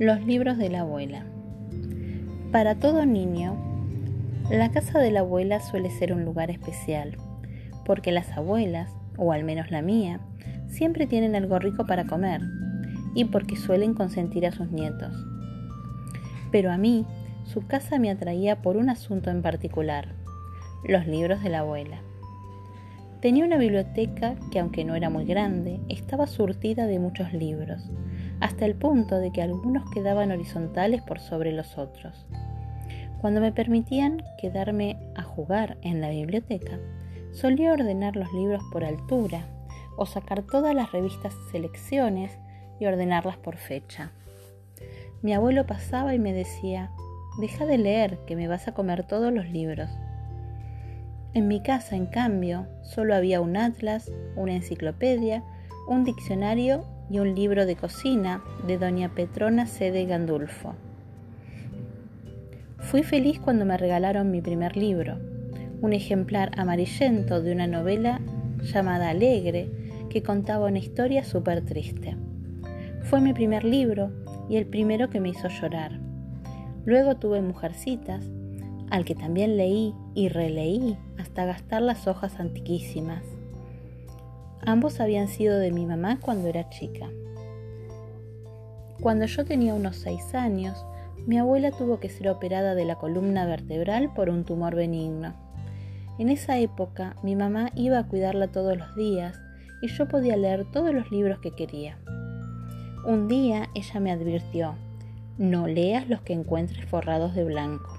Los libros de la abuela. Para todo niño, la casa de la abuela suele ser un lugar especial, porque las abuelas, o al menos la mía, siempre tienen algo rico para comer y porque suelen consentir a sus nietos. Pero a mí, su casa me atraía por un asunto en particular, los libros de la abuela. Tenía una biblioteca que, aunque no era muy grande, estaba surtida de muchos libros, hasta el punto de que algunos quedaban horizontales por sobre los otros. Cuando me permitían quedarme a jugar en la biblioteca, solía ordenar los libros por altura o sacar todas las revistas selecciones y ordenarlas por fecha. Mi abuelo pasaba y me decía, deja de leer, que me vas a comer todos los libros. En mi casa, en cambio, solo había un atlas, una enciclopedia, un diccionario y un libro de cocina de doña Petrona C. de Gandulfo. Fui feliz cuando me regalaron mi primer libro, un ejemplar amarillento de una novela llamada Alegre que contaba una historia súper triste. Fue mi primer libro y el primero que me hizo llorar. Luego tuve Mujercitas, al que también leí y releí hasta gastar las hojas antiquísimas. Ambos habían sido de mi mamá cuando era chica. Cuando yo tenía unos seis años, mi abuela tuvo que ser operada de la columna vertebral por un tumor benigno. En esa época mi mamá iba a cuidarla todos los días y yo podía leer todos los libros que quería. Un día ella me advirtió, no leas los que encuentres forrados de blanco.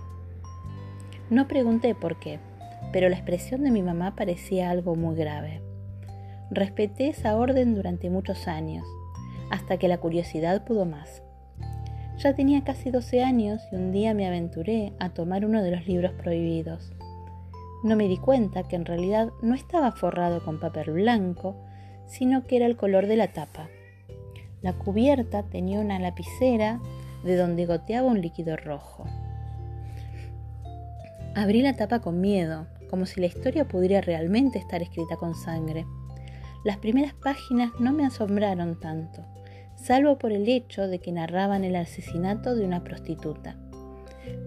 No pregunté por qué, pero la expresión de mi mamá parecía algo muy grave. Respeté esa orden durante muchos años, hasta que la curiosidad pudo más. Ya tenía casi 12 años y un día me aventuré a tomar uno de los libros prohibidos. No me di cuenta que en realidad no estaba forrado con papel blanco, sino que era el color de la tapa. La cubierta tenía una lapicera de donde goteaba un líquido rojo. Abrí la tapa con miedo, como si la historia pudiera realmente estar escrita con sangre. Las primeras páginas no me asombraron tanto, salvo por el hecho de que narraban el asesinato de una prostituta.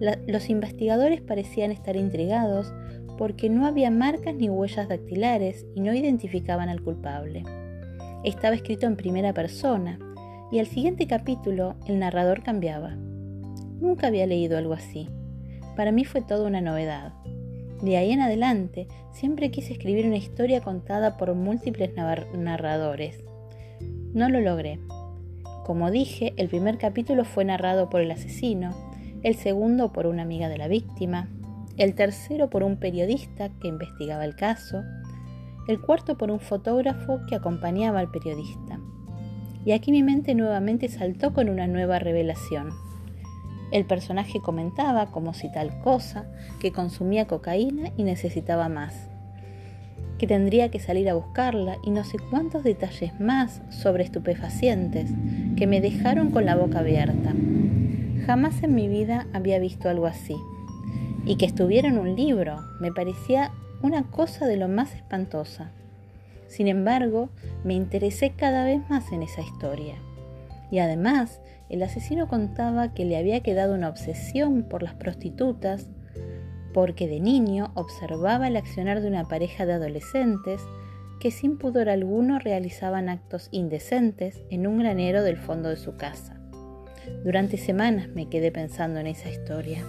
los investigadores parecían estar intrigados porque no había marcas ni huellas dactilares y no identificaban al culpable. Estaba escrito en primera persona y al siguiente capítulo el narrador cambiaba. Nunca había leído algo así. Para mí fue toda una novedad. De ahí en adelante, siempre quise escribir una historia contada por múltiples narradores. No lo logré. Como dije, el primer capítulo fue narrado por el asesino, el segundo por una amiga de la víctima, el tercero por un periodista que investigaba el caso, el cuarto por un fotógrafo que acompañaba al periodista. Y aquí mi mente nuevamente saltó con una nueva revelación. El personaje comentaba, como si tal cosa, que consumía cocaína y necesitaba más, que tendría que salir a buscarla y no sé cuántos detalles más sobre estupefacientes que me dejaron con la boca abierta. Jamás en mi vida había visto algo así. Y que estuviera en un libro me parecía una cosa de lo más espantosa. Sin embargo, me interesé cada vez más en esa historia. Y además, el asesino contaba que le había quedado una obsesión por las prostitutas porque de niño observaba el accionar de una pareja de adolescentes que sin pudor alguno realizaban actos indecentes en un granero del fondo de su casa. Durante semanas me quedé pensando en esa historia.